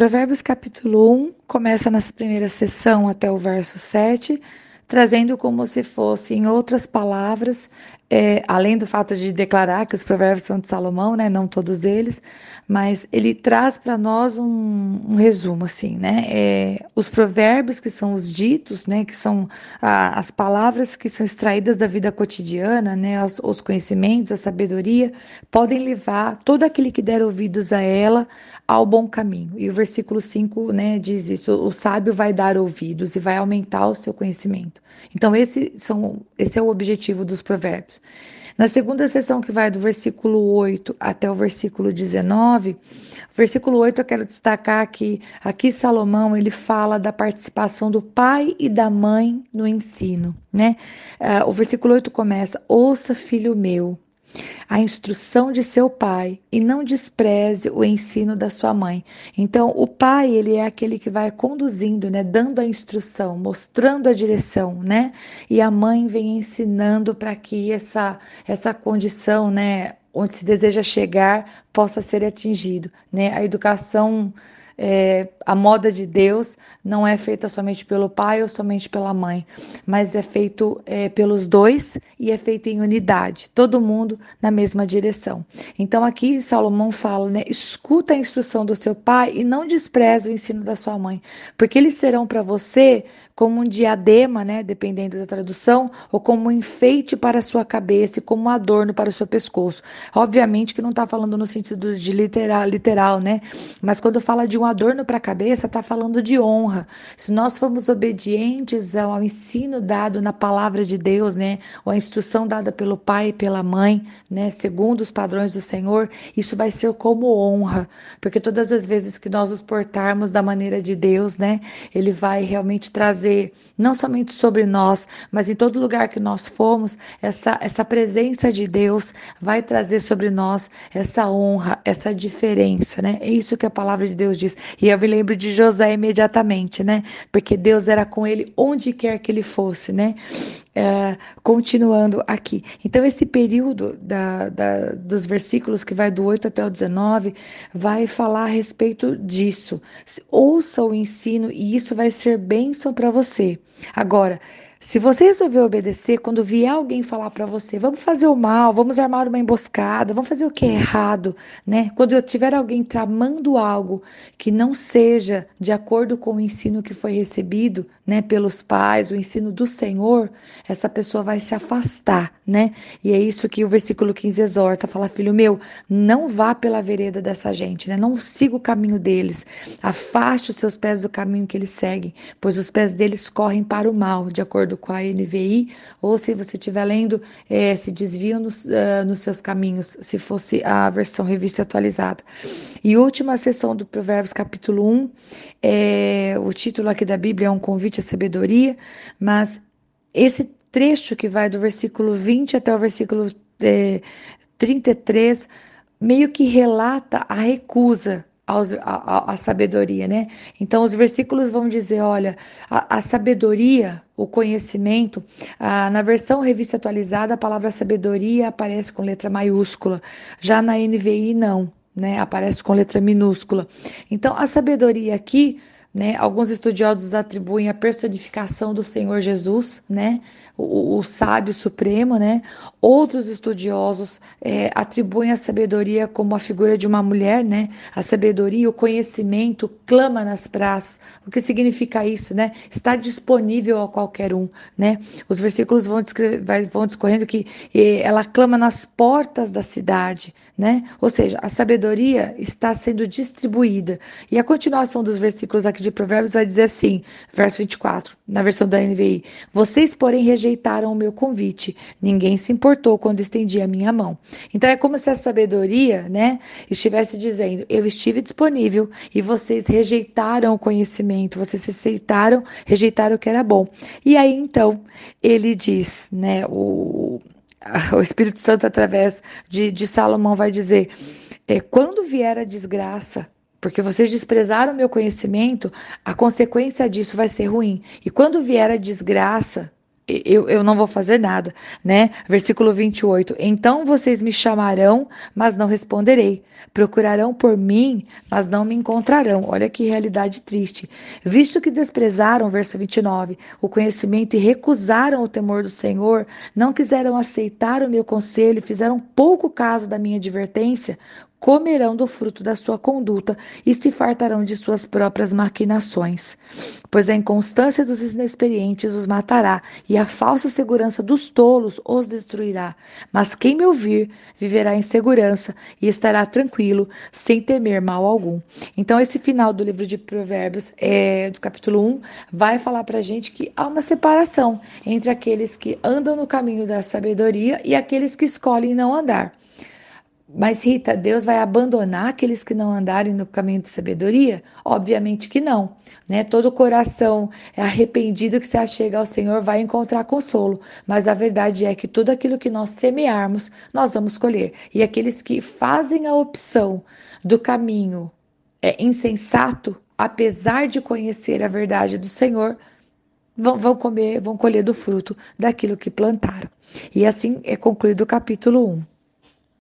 Provérbios capítulo 1 começa nessa primeira sessão até o verso 7, trazendo como se fosse, em outras palavras, é, além do fato de declarar que os provérbios são de Salomão, né, não todos eles, mas ele traz para nós um, um, resumo, assim, né, é, os provérbios que são os ditos, né, que são a, as palavras que são extraídas da vida cotidiana, né, os, os conhecimentos, a sabedoria, podem levar todo aquele que der ouvidos a ela ao bom caminho. E o versículo 5, né, diz isso, o sábio vai dar ouvidos e vai aumentar o seu conhecimento. Então esse, são, esse é o objetivo dos provérbios. Na segunda sessão, que vai do versículo 8 até o versículo 19, o versículo 8 eu quero destacar que aqui Salomão ele fala da participação do pai e da mãe no ensino, né? Uh, o versículo 8 começa: Ouça, filho meu, a instrução de seu pai e não despreze o ensino da sua mãe. Então, o pai, ele é aquele que vai conduzindo, né, dando a instrução, mostrando a direção, né? E a mãe vem ensinando para que essa essa condição, né, onde se deseja chegar, possa ser atingido, né? A educação é, a moda de Deus não é feita somente pelo pai ou somente pela mãe, mas é feito é, pelos dois e é feito em unidade, todo mundo na mesma direção. Então aqui Salomão fala, né? Escuta a instrução do seu pai e não despreze o ensino da sua mãe, porque eles serão para você como um diadema, né, dependendo da tradução, ou como um enfeite para a sua cabeça e como um adorno para o seu pescoço. Obviamente que não está falando no sentido de literal, literal, né? Mas quando fala de um adorno para a cabeça, está falando de honra. Se nós formos obedientes ao ensino dado na palavra de Deus, né, ou a instrução dada pelo pai e pela mãe, né, segundo os padrões do Senhor, isso vai ser como honra, porque todas as vezes que nós nos portarmos da maneira de Deus, né, ele vai realmente trazer, não somente sobre nós, mas em todo lugar que nós formos, essa, essa presença de Deus vai trazer sobre nós essa honra, essa diferença, né? É isso que a palavra de Deus diz. E eu me lembro de José imediatamente, né? Porque Deus era com ele onde quer que ele fosse, né? É, continuando aqui. Então, esse período da, da, dos versículos que vai do 8 até o 19 vai falar a respeito disso. Ouça o ensino e isso vai ser bênção para você. Agora, se você resolver obedecer, quando vier alguém falar para você, vamos fazer o mal, vamos armar uma emboscada, vamos fazer o que é errado, né? Quando eu tiver alguém tramando algo que não seja de acordo com o ensino que foi recebido, né, pelos pais, o ensino do Senhor, essa pessoa vai se afastar, né? E é isso que o versículo 15 exorta, fala, filho meu, não vá pela vereda dessa gente, né? Não siga o caminho deles. Afaste os seus pés do caminho que eles seguem, pois os pés deles correm para o mal, de acordo com a NVI, ou se você estiver lendo, é, se desviam nos, uh, nos seus caminhos, se fosse a versão revista atualizada. E última sessão do Provérbios, capítulo 1, é, o título aqui da Bíblia é um convite à sabedoria, mas esse trecho que vai do versículo 20 até o versículo é, 33 meio que relata a recusa a, sabedoria, né? Então, os versículos vão dizer: olha, a, a sabedoria, o conhecimento, na versão revista atualizada, a palavra sabedoria aparece com letra maiúscula, já na NVI, não né? Aparece com letra minúscula. Então, a sabedoria aqui, né? Alguns estudiosos atribuem a personificação do Senhor Jesus, né? o, o sábio supremo, né? Outros estudiosos é, atribuem a sabedoria como a figura de uma mulher, né? A sabedoria, o conhecimento clama nas praças. O que significa isso, né? Está disponível a qualquer um, né? Os versículos vão, vão discorrendo que ela clama nas portas da cidade, né? Ou seja, a sabedoria está sendo distribuída. E a continuação dos versículos aqui de Provérbios vai dizer assim, verso 24, na versão da NVI: Vocês, porém, rejeitaram rejeitaram o meu convite. Ninguém se importou quando estendi a minha mão. Então é como se a sabedoria, né, estivesse dizendo: eu estive disponível e vocês rejeitaram o conhecimento, vocês aceitaram, rejeitaram o que era bom. E aí então ele diz, né, o, o Espírito Santo através de, de Salomão vai dizer: é, quando vier a desgraça, porque vocês desprezaram o meu conhecimento, a consequência disso vai ser ruim. E quando vier a desgraça, eu, eu não vou fazer nada, né? Versículo 28. Então vocês me chamarão, mas não responderei. Procurarão por mim, mas não me encontrarão. Olha que realidade triste. Visto que desprezaram, verso 29, o conhecimento e recusaram o temor do Senhor, não quiseram aceitar o meu conselho, fizeram pouco caso da minha advertência, comerão do fruto da sua conduta e se fartarão de suas próprias maquinações. Pois a inconstância dos inexperientes os matará e a falsa segurança dos tolos os destruirá. Mas quem me ouvir viverá em segurança e estará tranquilo, sem temer mal algum. Então, esse final do livro de Provérbios, é, do capítulo 1, vai falar para gente que há uma separação entre aqueles que andam no caminho da sabedoria e aqueles que escolhem não andar. Mas, Rita, Deus vai abandonar aqueles que não andarem no caminho de sabedoria? Obviamente que não. Né? Todo coração arrependido que se achega ao Senhor vai encontrar consolo. Mas a verdade é que tudo aquilo que nós semearmos, nós vamos colher. E aqueles que fazem a opção do caminho é, insensato, apesar de conhecer a verdade do Senhor, vão, vão comer, vão colher do fruto daquilo que plantaram. E assim é concluído o capítulo 1.